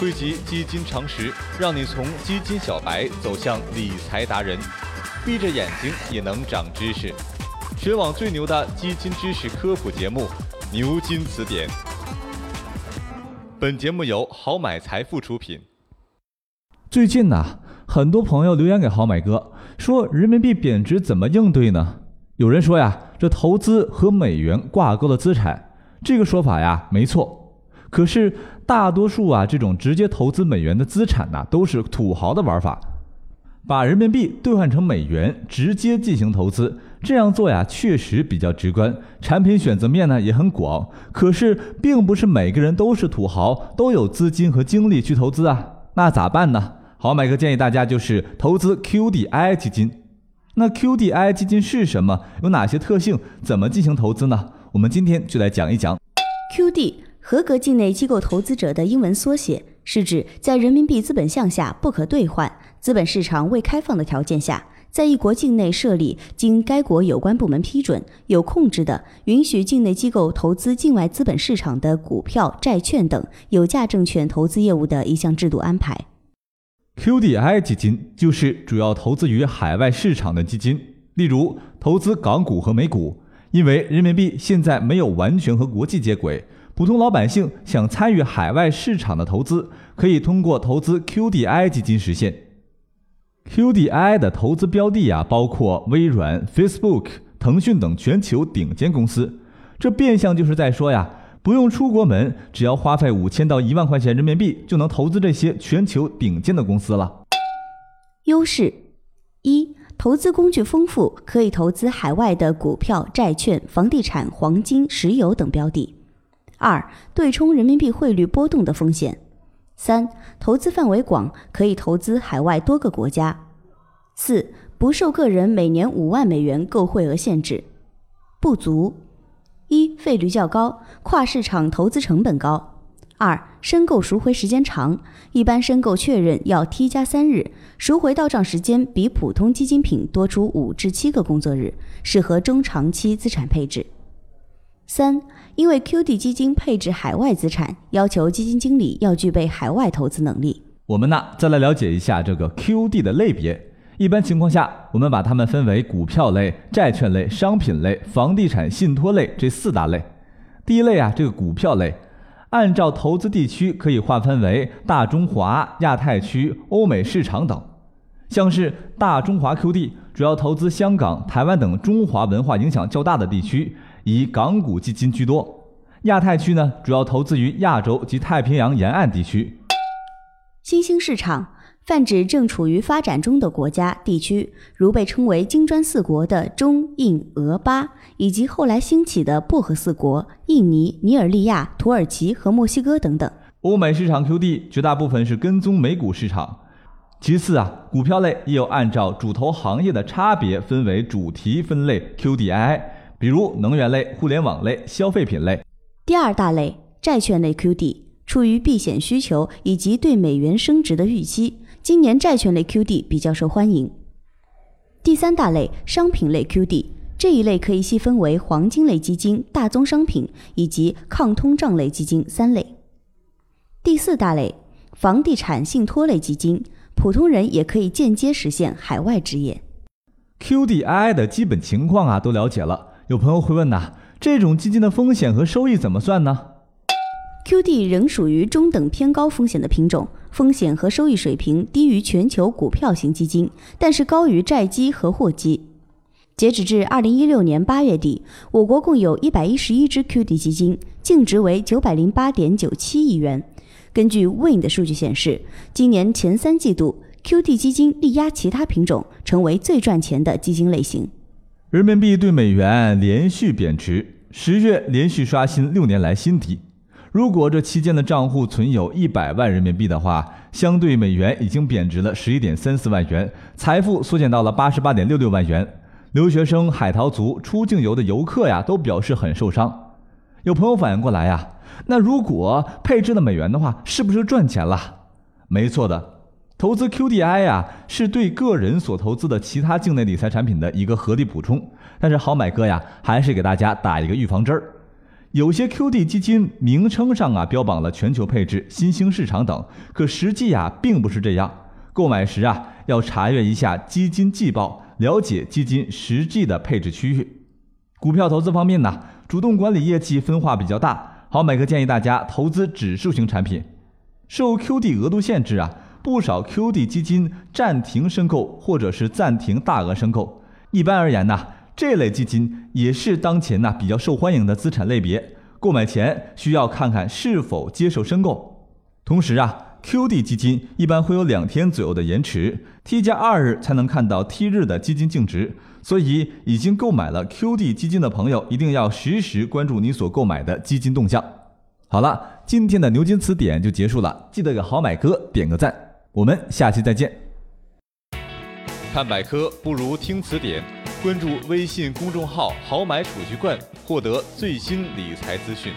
汇集基金常识，让你从基金小白走向理财达人，闭着眼睛也能长知识。全网最牛的基金知识科普节目《牛津词典》。本节目由好买财富出品。最近呢，很多朋友留言给好买哥，说人民币贬值怎么应对呢？有人说呀，这投资和美元挂钩的资产，这个说法呀没错。可是大多数啊，这种直接投资美元的资产呢，都是土豪的玩法，把人民币兑换成美元，直接进行投资。这样做呀，确实比较直观，产品选择面呢也很广。可是，并不是每个人都是土豪，都有资金和精力去投资啊。那咋办呢？好，买哥建议大家就是投资 QDI 基金。那 QDII 基金是什么？有哪些特性？怎么进行投资呢？我们今天就来讲一讲 QD。合格境内机构投资者的英文缩写，是指在人民币资本项下不可兑换、资本市场未开放的条件下，在一国境内设立经该国有关部门批准、有控制的、允许境内机构投资境外资本市场的股票、债券等有价证券投资业务的一项制度安排。QDII 基金就是主要投资于海外市场的基金，例如投资港股和美股。因为人民币现在没有完全和国际接轨。普通老百姓想参与海外市场的投资，可以通过投资 Q D I 基金实现。QDII 的投资标的啊，包括微软、Facebook、腾讯等全球顶尖公司。这变相就是在说呀，不用出国门，只要花费五千到一万块钱人民币，就能投资这些全球顶尖的公司了。优势一，投资工具丰富，可以投资海外的股票、债券、房地产、黄金、石油等标的。二、对冲人民币汇率波动的风险；三、投资范围广，可以投资海外多个国家；四、不受个人每年五万美元购汇额限制。不足：一、费率较高，跨市场投资成本高；二、申购赎回时间长，一般申购确认要 T 加三日，赎回到账时间比普通基金品多出五至七个工作日，适合中长期资产配置。三。因为 QD 基金配置海外资产，要求基金经理要具备海外投资能力。我们呢，再来了解一下这个 QD 的类别。一般情况下，我们把它们分为股票类、债券类、商品类、房地产信托类这四大类。第一类啊，这个股票类，按照投资地区可以划分为大中华、亚太区、欧美市场等。像是大中华 QD，主要投资香港、台湾等中华文化影响较大的地区。以港股基金居多，亚太区呢主要投资于亚洲及太平洋沿岸地区。新兴市场泛指正处于发展中的国家地区，如被称为金砖四国的中印俄巴，以及后来兴起的薄荷四国——印尼、尼日利亚、土耳其和墨西哥等等。欧美市场 QD 绝大部分是跟踪美股市场，其次啊，股票类也有按照主投行业的差别分为主题分类 QDII。比如能源类、互联网类、消费品类。第二大类债券类 QD，出于避险需求以及对美元升值的预期，今年债券类 QD 比较受欢迎。第三大类商品类 QD，这一类可以细分为黄金类基金、大宗商品以及抗通胀类基金三类。第四大类房地产信托类基金，普通人也可以间接实现海外置业。QDII 的基本情况啊，都了解了。有朋友会问呐，这种基金的风险和收益怎么算呢？QD 仍属于中等偏高风险的品种，风险和收益水平低于全球股票型基金，但是高于债基和货基。截止至二零一六年八月底，我国共有一百一十一只 QD 基金，净值为九百零八点九七亿元。根据 Win 的数据显示，今年前三季度 QD 基金力压其他品种，成为最赚钱的基金类型。人民币对美元连续贬值，十月连续刷新六年来新低。如果这期间的账户存有一百万人民币的话，相对美元已经贬值了十一点三四万元，财富缩减到了八十八点六六万元。留学生、海淘族、出境游的游客呀，都表示很受伤。有朋友反应过来呀，那如果配置了美元的话，是不是赚钱了？没错的。投资 QDII 呀，是对个人所投资的其他境内理财产品的一个合理补充。但是好买哥呀，还是给大家打一个预防针儿。有些 QD 基金名称上啊标榜了全球配置、新兴市场等，可实际啊并不是这样。购买时啊要查阅一下基金季报，了解基金实际的配置区域。股票投资方面呢，主动管理业绩分化比较大，好买哥建议大家投资指数型产品。受 QD 额度限制啊，不少 QD 基金暂停申购或者是暂停大额申购。一般而言呢。这类基金也是当前呢比较受欢迎的资产类别，购买前需要看看是否接受申购。同时啊，QD 基金一般会有两天左右的延迟，T 加二日才能看到 T 日的基金净值，所以已经购买了 QD 基金的朋友一定要实时关注你所购买的基金动向。好了，今天的牛津词典就结束了，记得给好买哥点个赞，我们下期再见。看百科不如听词典。关注微信公众号“好买储蓄罐”，获得最新理财资讯。